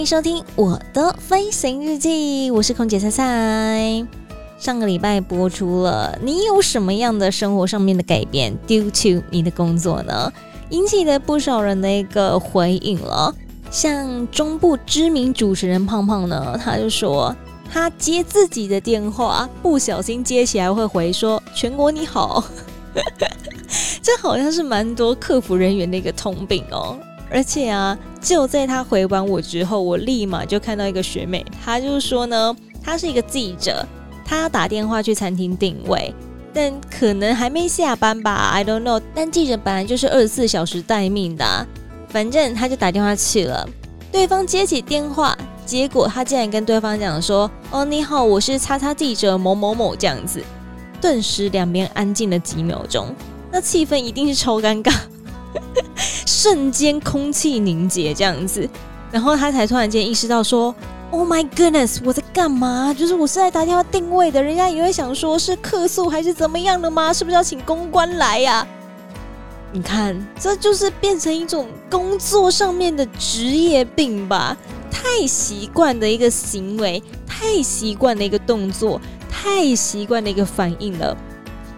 迎收听我的飞行日记，我是空姐菜菜。上个礼拜播出了，你有什么样的生活上面的改变？Due to 你的工作呢，引起了不少人的一个回应了。像中部知名主持人胖胖呢，他就说他接自己的电话，不小心接起来会回说“全国你好”，这好像是蛮多客服人员的一个通病哦。而且啊，就在他回完我之后，我立马就看到一个学妹，她就说呢，她是一个记者，她要打电话去餐厅订位，但可能还没下班吧，I don't know。但记者本来就是二十四小时待命的，反正他就打电话去了，对方接起电话，结果他竟然跟对方讲说：“哦，你好，我是叉叉记者某某某这样子。”顿时两边安静了几秒钟，那气氛一定是超尴尬。瞬间空气凝结这样子，然后他才突然间意识到说：“Oh my goodness，我在干嘛？就是我是在打电话定位的，人家也会想说是客诉还是怎么样的吗？是不是要请公关来呀？”你看，这就是变成一种工作上面的职业病吧？太习惯的一个行为，太习惯的一个动作，太习惯的一个反应了。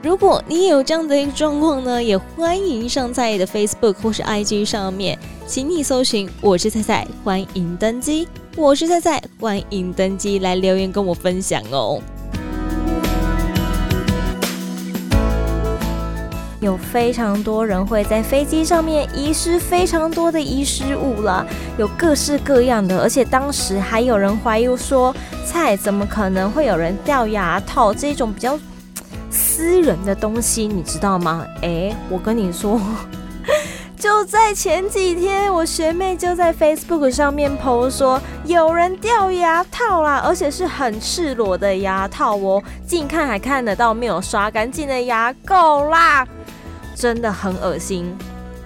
如果你也有这样的一个状况呢，也欢迎上在的 Facebook 或是 IG 上面，请你搜寻“我是菜菜”，欢迎登机。我是菜菜，欢迎登机来留言跟我分享哦。有非常多人会在飞机上面遗失非常多的遗失物了，有各式各样的，而且当时还有人怀疑说，菜怎么可能会有人掉牙套这种比较。私人的东西你知道吗？诶，我跟你说，就在前几天，我学妹就在 Facebook 上面 po 说有人掉牙套啦，而且是很赤裸的牙套哦，近看还看得到没有刷干净的牙垢啦，真的很恶心。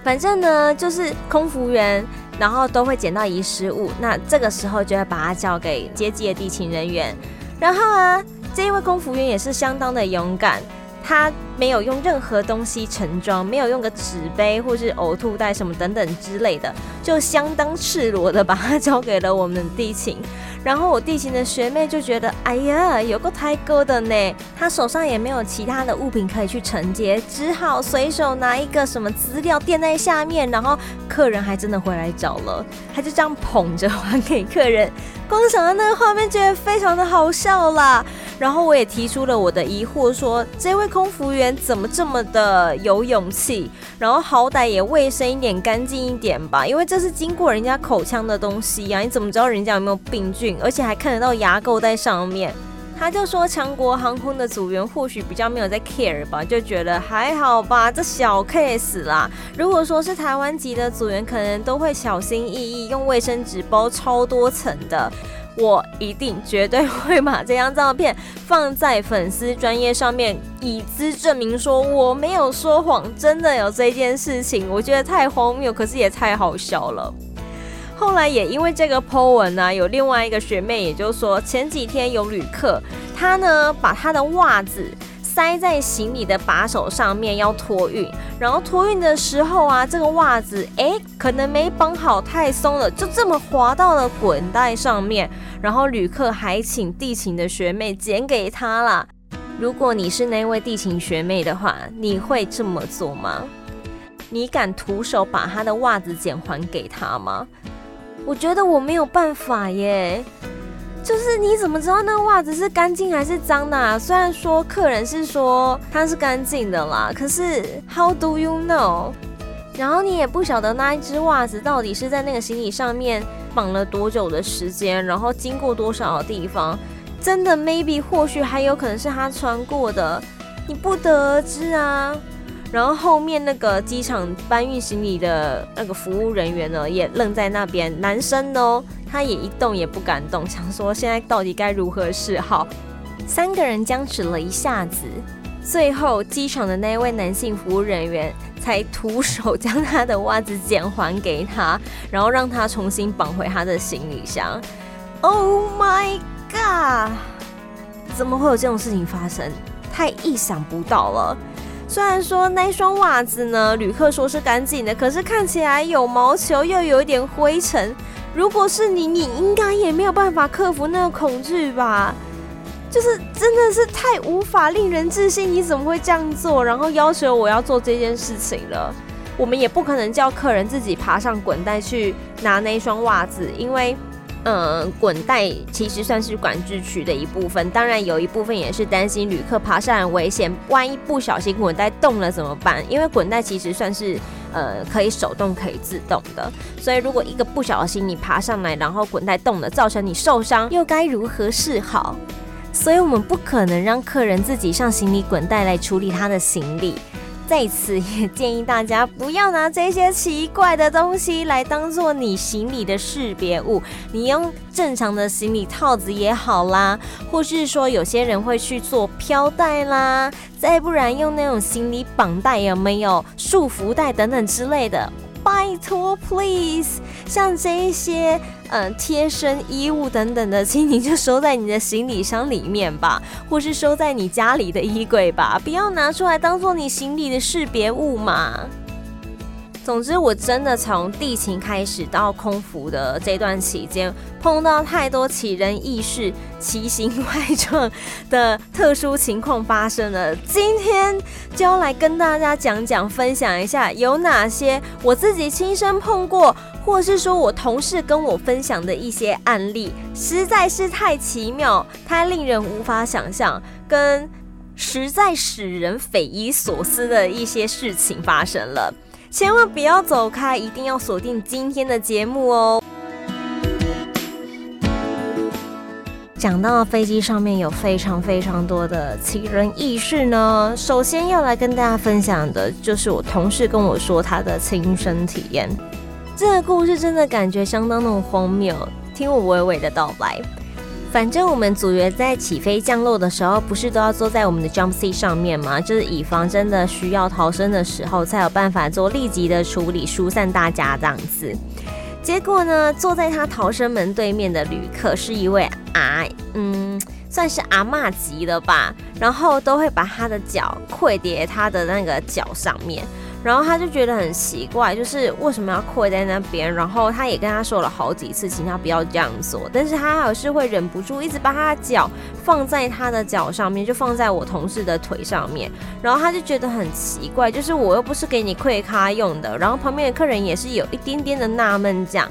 反正呢，就是空服员，然后都会捡到遗失物，那这个时候就会把它交给接机的地勤人员，然后啊。这一位空服员也是相当的勇敢，他没有用任何东西盛装，没有用个纸杯或是呕吐袋什么等等之类的，就相当赤裸的把它交给了我们地勤。然后我地勤的学妹就觉得，哎呀，有个太哥的呢，他手上也没有其他的物品可以去承接，只好随手拿一个什么资料垫在下面。然后客人还真的回来找了，他就这样捧着还给客人。光想到那个画面，觉得非常的好笑啦。然后我也提出了我的疑惑，说这位空服员怎么这么的有勇气？然后好歹也卫生一点、干净一点吧，因为这是经过人家口腔的东西呀，你怎么知道人家有没有病菌？而且还看得到牙垢在上面。他就说强国航空的组员或许比较没有在 care 吧，就觉得还好吧，这小 case 啦。如果说是台湾籍的组员，可能都会小心翼翼用卫生纸包超多层的。我一定绝对会把这张照片放在粉丝专业上面，以资证明说我没有说谎，真的有这件事情。我觉得太荒谬，可是也太好笑了。后来也因为这个 po 文呢、有另外一个学妹，也就是说前几天有旅客，他呢把他的袜子。塞在行李的把手上面要托运，然后托运的时候啊，这个袜子诶可能没绑好，太松了，就这么滑到了滚带上面。然后旅客还请地勤的学妹捡给他啦。如果你是那位地勤学妹的话，你会这么做吗？你敢徒手把他的袜子捡还给他吗？我觉得我没有办法耶。就是你怎么知道那袜子是干净还是脏的？虽然说客人是说它是干净的啦，可是 How do you know？然后你也不晓得那一只袜子到底是在那个行李上面绑了多久的时间，然后经过多少的地方，真的 maybe 或许还有可能是他穿过的，你不得而知啊。然后后面那个机场搬运行李的那个服务人员呢，也愣在那边。男生呢，他也一动也不敢动，想说现在到底该如何是好。三个人僵持了一下子，最后机场的那位男性服务人员才徒手将他的袜子捡还给他，然后让他重新绑回他的行李箱。Oh my god！怎么会有这种事情发生？太意想不到了。虽然说那双袜子呢，旅客说是干净的，可是看起来有毛球，又有一点灰尘。如果是你，你应该也没有办法克服那个恐惧吧？就是真的是太无法令人置信，你怎么会这样做？然后要求我要做这件事情了。我们也不可能叫客人自己爬上滚带去拿那双袜子，因为。嗯，滚带其实算是管制区的一部分，当然有一部分也是担心旅客爬上来危险，万一不小心滚带动了怎么办？因为滚带其实算是呃可以手动可以自动的，所以如果一个不小心你爬上来，然后滚带动了，造成你受伤，又该如何是好？所以我们不可能让客人自己上行李滚带来处理他的行李。在此也建议大家不要拿这些奇怪的东西来当做你行李的识别物，你用正常的行李套子也好啦，或是说有些人会去做飘带啦，再不然用那种行李绑带有没有束缚带等等之类的。拜托，please，像这一些，嗯，贴身衣物等等的，请你就收在你的行李箱里面吧，或是收在你家里的衣柜吧，不要拿出来当做你行李的识别物嘛。总之，我真的从地勤开始到空服的这段期间，碰到太多奇人异事、奇形怪状的特殊情况发生了。今天就要来跟大家讲讲、分享一下有哪些我自己亲身碰过，或是说我同事跟我分享的一些案例，实在是太奇妙、太令人无法想象，跟实在使人匪夷所思的一些事情发生了。千万不要走开，一定要锁定今天的节目哦。讲到飞机上面有非常非常多的奇人异事呢，首先要来跟大家分享的就是我同事跟我说他的亲身体验。这个故事真的感觉相当的荒谬，听我娓娓的道来。反正我们组员在起飞降落的时候，不是都要坐在我们的 jump seat 上面吗？就是以防真的需要逃生的时候，才有办法做立即的处理，疏散大家这样子。结果呢，坐在他逃生门对面的旅客是一位啊，嗯，算是阿嬷级的吧，然后都会把他的脚跪叠他的那个脚上面。然后他就觉得很奇怪，就是为什么要跪在那边？然后他也跟他说了好几次，请他不要这样做。但是他还是会忍不住一直把他的脚放在他的脚上面，就放在我同事的腿上面。然后他就觉得很奇怪，就是我又不是给你跪咖用的。然后旁边的客人也是有一点点的纳闷，这样。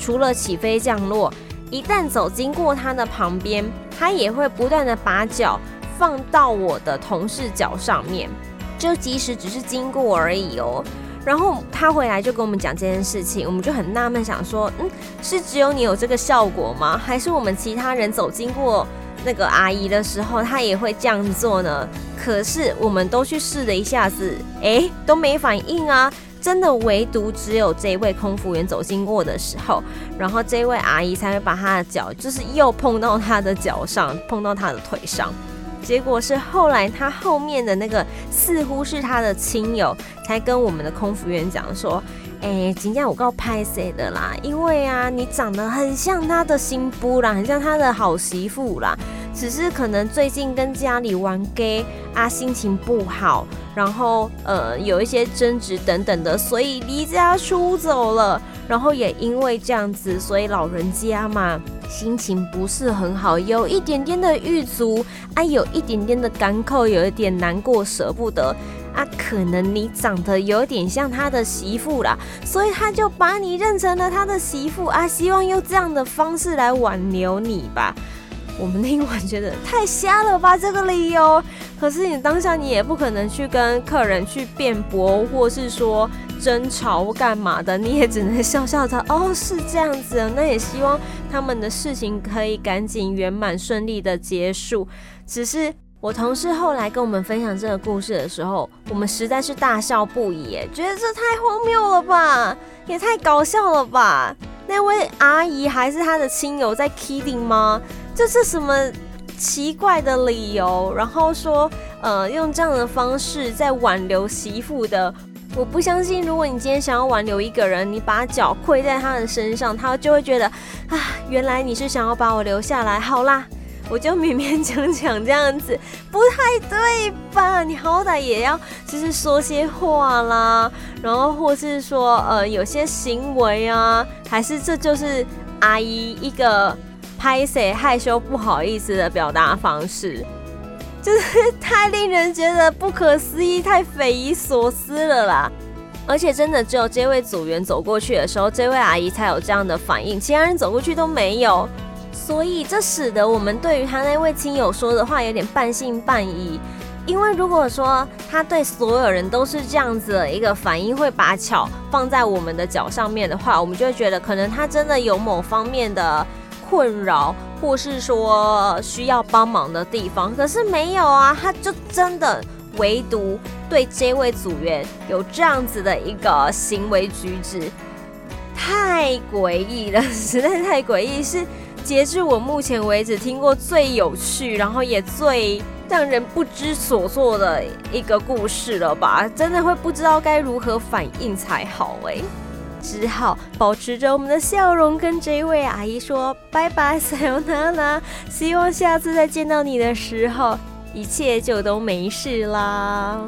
除了起飞降落，一旦走经过他的旁边，他也会不断的把脚放到我的同事脚上面。就即使只是经过而已哦，然后他回来就跟我们讲这件事情，我们就很纳闷，想说，嗯，是只有你有这个效果吗？还是我们其他人走经过那个阿姨的时候，她也会这样做呢？可是我们都去试了一下子，诶，都没反应啊！真的，唯独只有这位空服员走经过的时候，然后这位阿姨才会把她的脚，就是又碰到她的脚上，碰到她的腿上。结果是后来他后面的那个似乎是他的亲友，才跟我们的空服员讲说：“哎、欸，今天我告拍谁的啦？因为啊，你长得很像他的新夫啦，很像他的好媳妇啦。只是可能最近跟家里玩 gay 啊，心情不好，然后呃有一些争执等等的，所以离家出走了。然后也因为这样子，所以老人家嘛。”心情不是很好，有一点点的郁卒啊，有一点点的干扣，有一点难过，舍不得啊。可能你长得有点像他的媳妇啦，所以他就把你认成了他的媳妇啊，希望用这样的方式来挽留你吧。我们听完觉得太瞎了吧，这个理由。可是你当下你也不可能去跟客人去辩驳，或是说争吵或干嘛的，你也只能笑笑的。哦，是这样子，那也希望他们的事情可以赶紧圆满顺利的结束。只是我同事后来跟我们分享这个故事的时候，我们实在是大笑不已，觉得这太荒谬了吧，也太搞笑了吧。那位阿姨还是她的亲友在 kidding 吗？这是什么奇怪的理由？然后说，呃，用这样的方式在挽留媳妇的，我不相信。如果你今天想要挽留一个人，你把脚跪在他的身上，他就会觉得，啊，原来你是想要把我留下来。好啦。我就勉勉强强这样子，不太对吧？你好歹也要就是说些话啦，然后或是说呃有些行为啊，还是这就是阿姨一个拍谢害羞不好意思的表达方式，就是太令人觉得不可思议，太匪夷所思了啦！而且真的只有这位组员走过去的时候，这位阿姨才有这样的反应，其他人走过去都没有。所以这使得我们对于他那位亲友说的话有点半信半疑，因为如果说他对所有人都是这样子的一个反应，会把脚放在我们的脚上面的话，我们就会觉得可能他真的有某方面的困扰，或是说需要帮忙的地方。可是没有啊，他就真的唯独对这位组员有这样子的一个行为举止，太诡异了，实在太诡异，是。截至我目前为止听过最有趣，然后也最让人不知所措的一个故事了吧？真的会不知道该如何反应才好哎，只好保持着我们的笑容，跟这位阿姨说拜拜，撒由那拉，希望下次再见到你的时候，一切就都没事啦。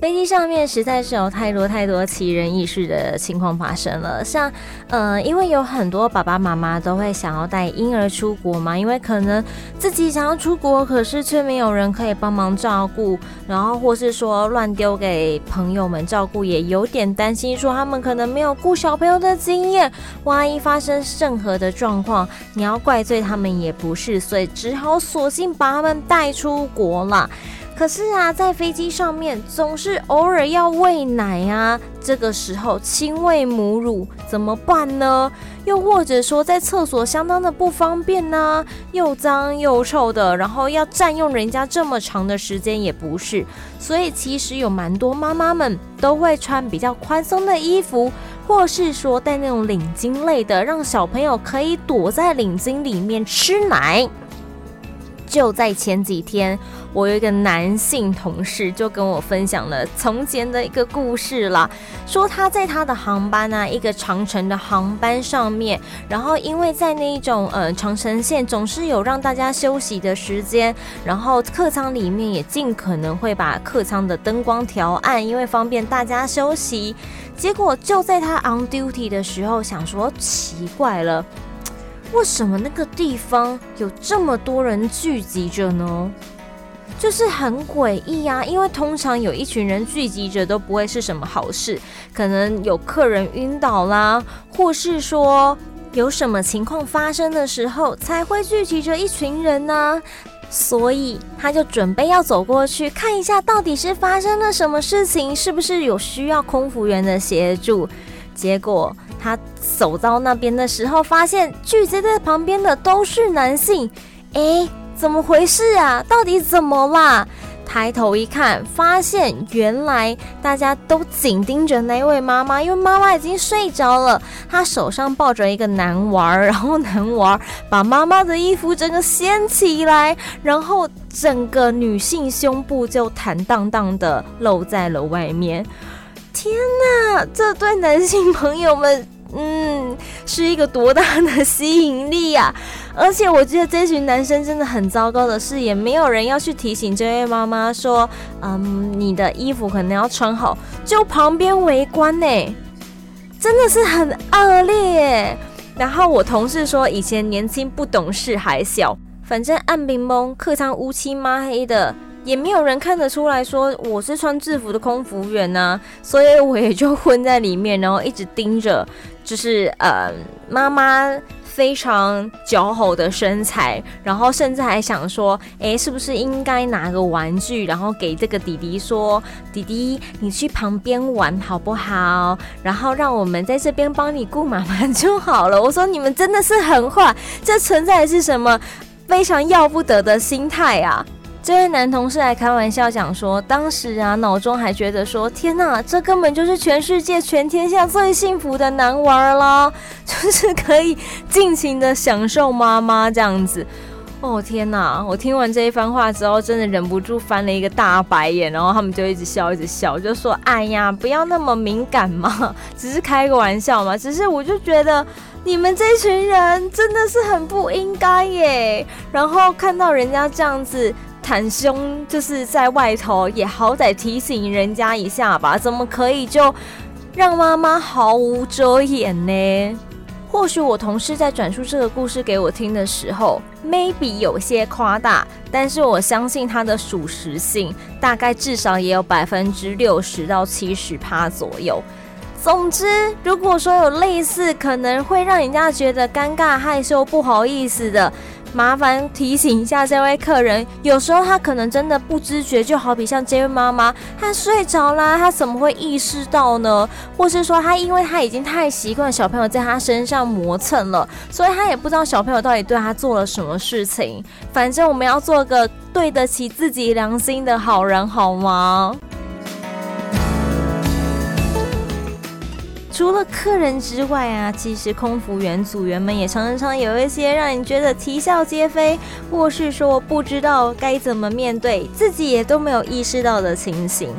飞机上面实在是有太多太多奇人异事的情况发生了，像，呃，因为有很多爸爸妈妈都会想要带婴儿出国嘛，因为可能自己想要出国，可是却没有人可以帮忙照顾，然后或是说乱丢给朋友们照顾，也有点担心说他们可能没有顾小朋友的经验，万一发生任何的状况，你要怪罪他们也不是，所以只好索性把他们带出国了。可是啊，在飞机上面总是偶尔要喂奶啊，这个时候亲喂母乳怎么办呢？又或者说在厕所相当的不方便呢，又脏又臭的，然后要占用人家这么长的时间也不是，所以其实有蛮多妈妈们都会穿比较宽松的衣服，或是说带那种领巾类的，让小朋友可以躲在领巾里面吃奶。就在前几天，我有一个男性同事就跟我分享了从前的一个故事啦，说他在他的航班啊，一个长程的航班上面，然后因为在那一种呃长程线总是有让大家休息的时间，然后客舱里面也尽可能会把客舱的灯光调暗，因为方便大家休息。结果就在他 on duty 的时候，想说奇怪了。为什么那个地方有这么多人聚集着呢？就是很诡异啊！因为通常有一群人聚集着都不会是什么好事，可能有客人晕倒啦，或是说有什么情况发生的时候才会聚集着一群人呢。所以他就准备要走过去看一下，到底是发生了什么事情，是不是有需要空服员的协助？结果。他走到那边的时候，发现聚集在旁边的都是男性，诶，怎么回事啊？到底怎么啦？抬头一看，发现原来大家都紧盯着那位妈妈，因为妈妈已经睡着了，她手上抱着一个男娃儿，然后男娃儿把妈妈的衣服整个掀起来，然后整个女性胸部就坦荡荡的露在了外面。天哪，这对男性朋友们，嗯，是一个多大的吸引力呀！而且我觉得这群男生真的很糟糕的是，也没有人要去提醒这位妈妈说，嗯，你的衣服可能要穿好，就旁边围观呢，真的是很恶劣。然后我同事说，以前年轻不懂事还小，反正暗冰蒙，客舱乌漆嘛黑的。也没有人看得出来说我是穿制服的空服员呐、啊，所以我也就混在里面，然后一直盯着，就是呃妈妈非常姣好的身材，然后甚至还想说，哎，是不是应该拿个玩具，然后给这个弟弟说，弟弟，你去旁边玩好不好？然后让我们在这边帮你顾妈妈就好了。我说你们真的是很坏，这存在的是什么非常要不得的心态啊！这位男同事还开玩笑讲说，当时啊，脑中还觉得说，天哪，这根本就是全世界、全天下最幸福的男娃了，就是可以尽情的享受妈妈这样子。哦天哪！我听完这一番话之后，真的忍不住翻了一个大白眼，然后他们就一直笑，一直笑，就说：“哎呀，不要那么敏感嘛，只是开个玩笑嘛。”只是我就觉得你们这群人真的是很不应该耶。然后看到人家这样子。袒胸就是在外头，也好歹提醒人家一下吧？怎么可以就让妈妈毫无遮掩呢？或许我同事在转述这个故事给我听的时候，maybe 有些夸大，但是我相信它的属实性大概至少也有百分之六十到七十趴左右。总之，如果说有类似可能会让人家觉得尴尬、害羞、不好意思的。麻烦提醒一下这位客人，有时候他可能真的不知觉，就好比像这位妈妈，她睡着啦，她怎么会意识到呢？或是说，她因为她已经太习惯小朋友在她身上磨蹭了，所以她也不知道小朋友到底对她做了什么事情。反正我们要做个对得起自己良心的好人，好吗？除了客人之外啊，其实空服员组员们也常常有一些让你觉得啼笑皆非，或是说不知道该怎么面对，自己也都没有意识到的情形。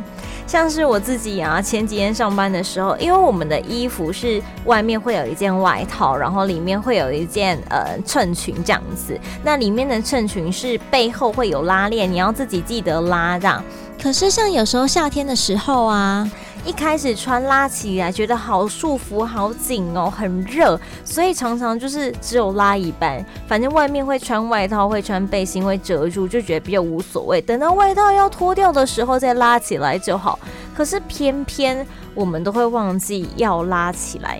像是我自己啊，前几天上班的时候，因为我们的衣服是外面会有一件外套，然后里面会有一件呃衬裙这样子。那里面的衬裙是背后会有拉链，你要自己记得拉这样。可是像有时候夏天的时候啊。一开始穿拉起来觉得好束缚、好紧哦，很热，所以常常就是只有拉一半。反正外面会穿外套、会穿背心、会遮住，就觉得比较无所谓。等到外套要脱掉的时候再拉起来就好。可是偏偏我们都会忘记要拉起来。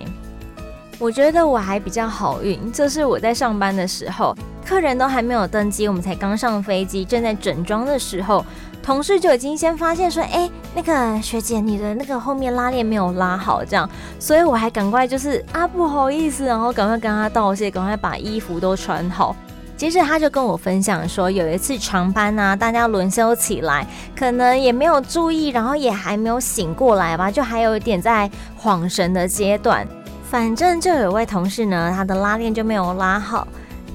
我觉得我还比较好运，就是我在上班的时候，客人都还没有登机，我们才刚上飞机，正在整装的时候。同事就已经先发现说，哎、那个学姐，你的那个后面拉链没有拉好，这样，所以我还赶快就是啊，不好意思，然后赶快跟他道谢，赶快把衣服都穿好。接着他就跟我分享说，有一次长班啊，大家轮休起来，可能也没有注意，然后也还没有醒过来吧，就还有一点在恍神的阶段。反正就有位同事呢，他的拉链就没有拉好。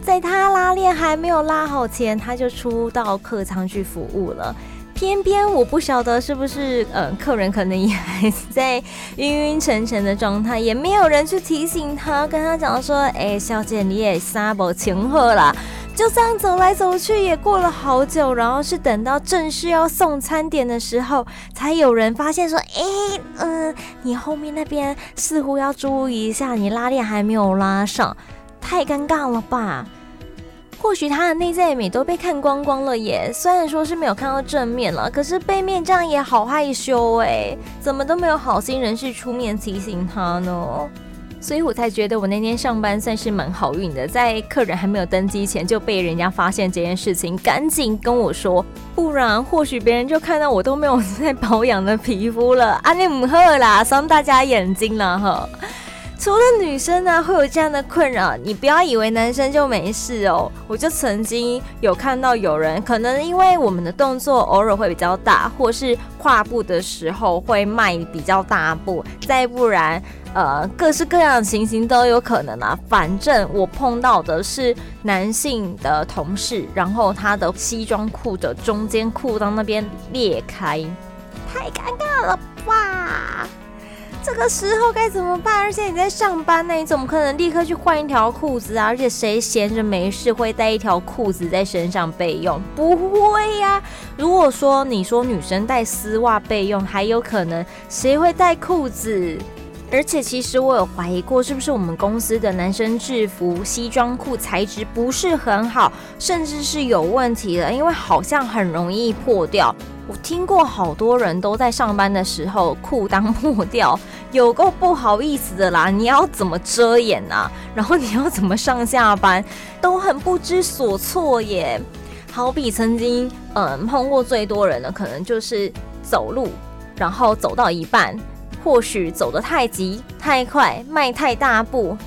在他拉链还没有拉好前，他就出到客舱去服务了。偏偏我不晓得是不是，呃，客人可能也还在晕晕沉沉的状态，也没有人去提醒他，跟他讲说：“哎、小姐，你也撒不清喝啦。”就这样走来走去，也过了好久，然后是等到正式要送餐点的时候，才有人发现说：“哎、嗯、你后面那边似乎要注意一下，你拉链还没有拉上，太尴尬了吧？”或许他的内在美都被看光光了耶，虽然说是没有看到正面了，可是背面这样也好害羞哎，怎么都没有好心人士出面提醒他呢？所以我才觉得我那天上班算是蛮好运的，在客人还没有登机前就被人家发现这件事情，赶紧跟我说，不然或许别人就看到我都没有在保养的皮肤了，啊你唔好啦，伤大家眼睛了哈。除了女生呢，会有这样的困扰，你不要以为男生就没事哦。我就曾经有看到有人，可能因为我们的动作偶尔会比较大，或是跨步的时候会迈比较大步，再不然，呃，各式各样的情形都有可能啊。反正我碰到的是男性的同事，然后他的西装裤的中间裤裆那边裂开，太尴尬了吧！这个时候该怎么办？而且你在上班呢，你怎么可能立刻去换一条裤子啊？而且谁闲着没事会带一条裤子在身上备用？不会呀。如果说你说女生带丝袜备用，还有可能，谁会带裤子？而且其实我有怀疑过，是不是我们公司的男生制服西装裤材质不是很好，甚至是有问题的，因为好像很容易破掉。我听过好多人都在上班的时候裤裆破掉，有够不好意思的啦！你要怎么遮掩啊？然后你要怎么上下班，都很不知所措耶。好比曾经，嗯，碰过最多人的可能就是走路，然后走到一半，或许走得太急太快，迈太大步。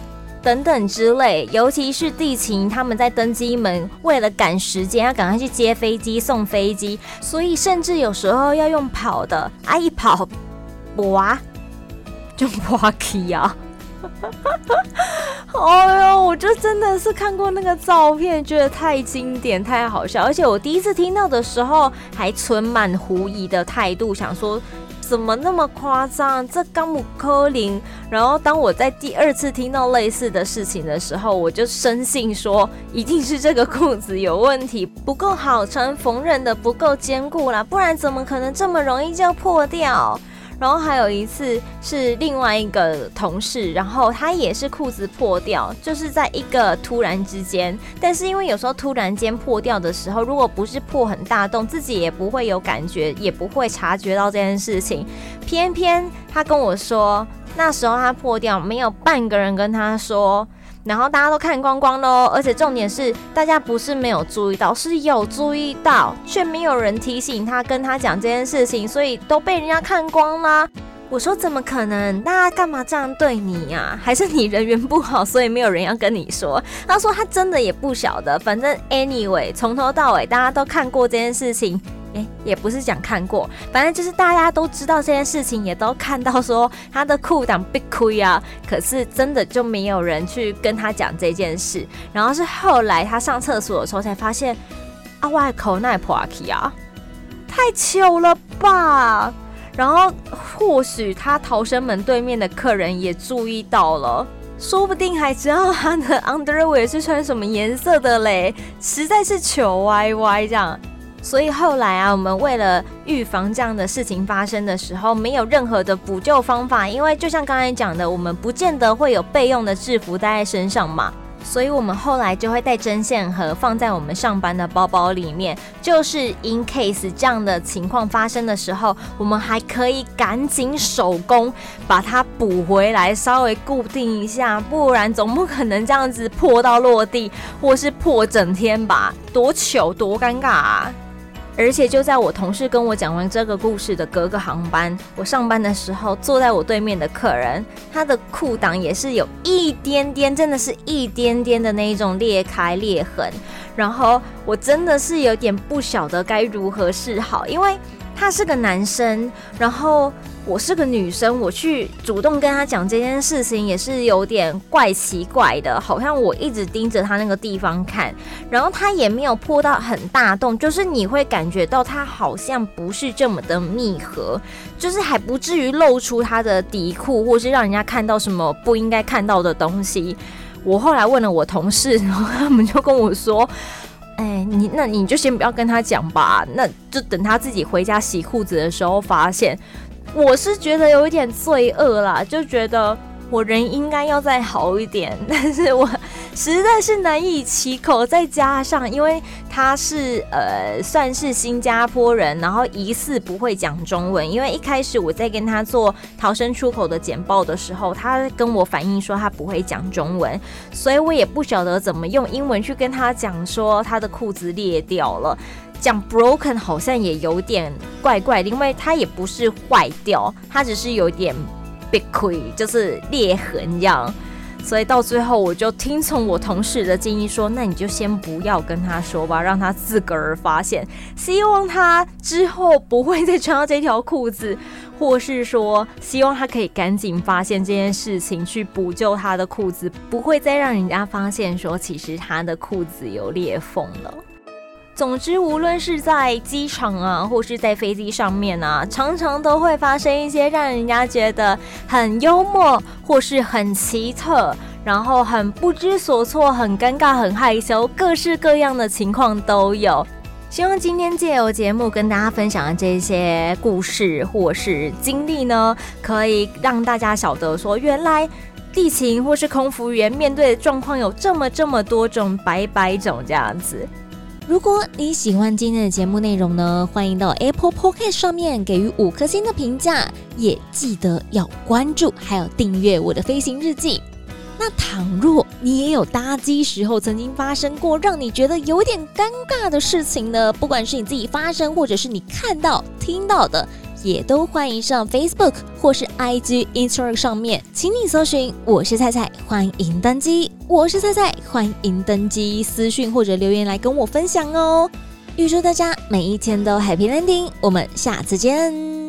等等之类，尤其是地勤，他们在登机门，为了赶时间，要赶快去接飞机、送飞机，所以甚至有时候要用跑的，啊一跑，哇，就滑稽啊！哎呦，我就真的是看过那个照片，觉得太经典、太好笑，而且我第一次听到的时候，还存满狐疑的态度，想说。怎么那么夸张？这刚姆科林。然后当我在第二次听到类似的事情的时候，我就深信说，一定是这个裤子有问题，不够好穿，缝纫的不够坚固啦，不然怎么可能这么容易就破掉？然后还有一次是另外一个同事，然后他也是裤子破掉，就是在一个突然之间。但是因为有时候突然间破掉的时候，如果不是破很大洞，自己也不会有感觉，也不会察觉到这件事情。偏偏他跟我说，那时候他破掉，没有半个人跟他说。然后大家都看光光喽，而且重点是，大家不是没有注意到，是有注意到，却没有人提醒他，跟他讲这件事情，所以都被人家看光啦。我说怎么可能？大家干嘛这样对你呀？还是你人缘不好，所以没有人要跟你说？他说他真的也不晓得，反正 anyway，从头到尾大家都看过这件事情。诶，也不是讲看过，反正就是大家都知道这件事情，也都看到说他的裤裆 被亏啊，可是真的就没有人去跟他讲这件事。然后是后来他上厕所的时候才发现，啊，外口那破气啊，太糗了吧！然后或许他逃生门对面的客人也注意到了，说不定还知道他的 underwear 是穿什么颜色的嘞，实在是糗歪歪这样。所以后来啊，我们为了预防这样的事情发生的时候，没有任何的补救方法，因为就像刚才讲的，我们不见得会有备用的制服带在身上嘛。所以我们后来就会带针线盒放在我们上班的包包里面，就是 in case 这样的情况发生的时候，我们还可以赶紧手工把它补回来，稍微固定一下，不然总不可能这样子破到落地，或是破整天吧，多糗多尴尬啊！而且就在我同事跟我讲完这个故事的隔个航班，我上班的时候，坐在我对面的客人，他的裤裆也是有一点点，真的是一点点的那一种裂开裂痕。然后我真的是有点不晓得该如何是好，因为他是个男生，然后。我是个女生，我去主动跟他讲这件事情也是有点怪奇怪的，好像我一直盯着他那个地方看，然后他也没有破到很大洞，就是你会感觉到他好像不是这么的密合，就是还不至于露出他的底裤，或是让人家看到什么不应该看到的东西。我后来问了我同事，然后他们就跟我说：“哎，你那你就先不要跟他讲吧，那就等他自己回家洗裤子的时候发现。”我是觉得有一点罪恶啦，就觉得我人应该要再好一点，但是我实在是难以启口。再加上，因为他是呃算是新加坡人，然后疑似不会讲中文。因为一开始我在跟他做逃生出口的简报的时候，他跟我反映说他不会讲中文，所以我也不晓得怎么用英文去跟他讲说他的裤子裂掉了。讲 broken 好像也有点怪怪的，因为它也不是坏掉，它只是有点被亏，就是裂痕样。所以到最后，我就听从我同事的建议说，那你就先不要跟他说吧，让他自个儿发现。希望他之后不会再穿到这条裤子，或是说，希望他可以赶紧发现这件事情，去补救他的裤子，不会再让人家发现说，其实他的裤子有裂缝了。总之，无论是在机场啊，或是在飞机上面啊，常常都会发生一些让人家觉得很幽默，或是很奇特，然后很不知所措、很尴尬、很害羞，各式各样的情况都有。希望今天借由节目跟大家分享的这些故事或是经历呢，可以让大家晓得说，原来地勤或是空服员面对的状况有这么这么多种、百百种这样子。如果你喜欢今天的节目内容呢，欢迎到 Apple Podcast 上面给予五颗星的评价，也记得要关注还有订阅我的飞行日记。那倘若你也有搭机时候曾经发生过让你觉得有点尴尬的事情呢，不管是你自己发生，或者是你看到、听到的，也都欢迎上 Facebook 或是 IG、Instagram 上面，请你搜寻“我是菜菜”，欢迎登机。我是菜菜，欢迎登机，私讯或者留言来跟我分享哦。预祝大家每一天都 Happy Landing，我们下次见。